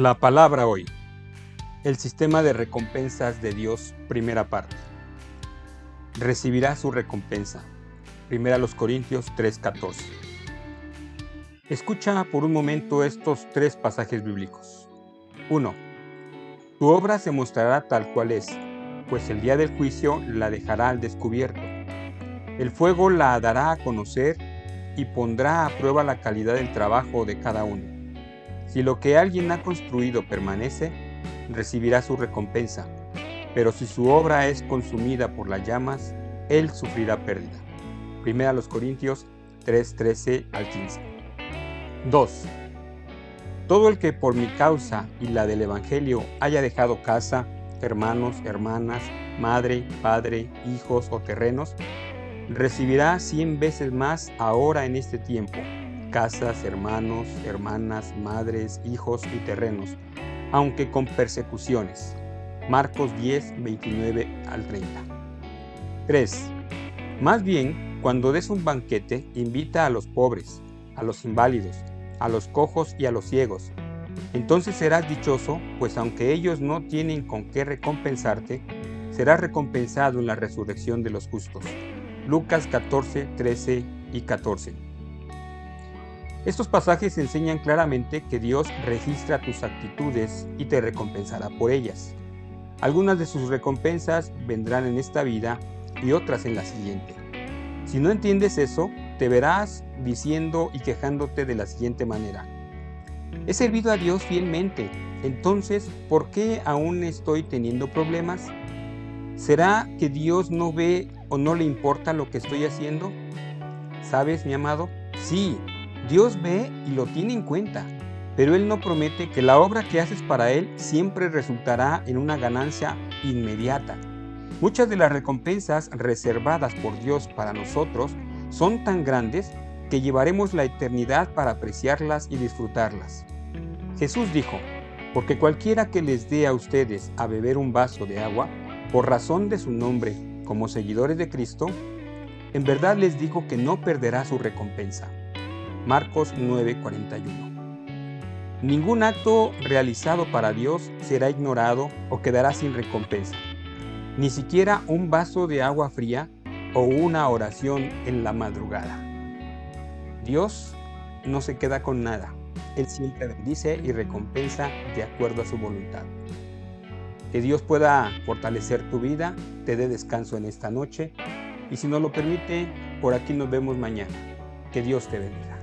La palabra hoy. El sistema de recompensas de Dios, primera parte. Recibirá su recompensa. Primera los Corintios 3:14. Escucha por un momento estos tres pasajes bíblicos. 1. Tu obra se mostrará tal cual es, pues el día del juicio la dejará al descubierto. El fuego la dará a conocer y pondrá a prueba la calidad del trabajo de cada uno. Si lo que alguien ha construido permanece, recibirá su recompensa, pero si su obra es consumida por las llamas, él sufrirá pérdida. Primera los Corintios 3:13 al 15. 2. Todo el que por mi causa y la del Evangelio haya dejado casa, hermanos, hermanas, madre, padre, hijos o terrenos, recibirá cien veces más ahora en este tiempo casas, hermanos, hermanas, madres, hijos y terrenos, aunque con persecuciones. Marcos 10, 29 al 30. 3. Más bien, cuando des un banquete, invita a los pobres, a los inválidos, a los cojos y a los ciegos. Entonces serás dichoso, pues aunque ellos no tienen con qué recompensarte, serás recompensado en la resurrección de los justos. Lucas 14, 13 y 14. Estos pasajes enseñan claramente que Dios registra tus actitudes y te recompensará por ellas. Algunas de sus recompensas vendrán en esta vida y otras en la siguiente. Si no entiendes eso, te verás diciendo y quejándote de la siguiente manera. He servido a Dios fielmente, entonces, ¿por qué aún estoy teniendo problemas? ¿Será que Dios no ve o no le importa lo que estoy haciendo? ¿Sabes, mi amado? Sí, Dios ve y lo tiene en cuenta, pero Él no promete que la obra que haces para Él siempre resultará en una ganancia inmediata. Muchas de las recompensas reservadas por Dios para nosotros son tan grandes que llevaremos la eternidad para apreciarlas y disfrutarlas. Jesús dijo, porque cualquiera que les dé a ustedes a beber un vaso de agua, por razón de su nombre, como seguidores de Cristo, en verdad les digo que no perderá su recompensa. Marcos 9:41. Ningún acto realizado para Dios será ignorado o quedará sin recompensa. Ni siquiera un vaso de agua fría o una oración en la madrugada. Dios no se queda con nada. Él siempre bendice y recompensa de acuerdo a su voluntad. Que Dios pueda fortalecer tu vida, te dé descanso en esta noche y si nos lo permite, por aquí nos vemos mañana. Que Dios te bendiga.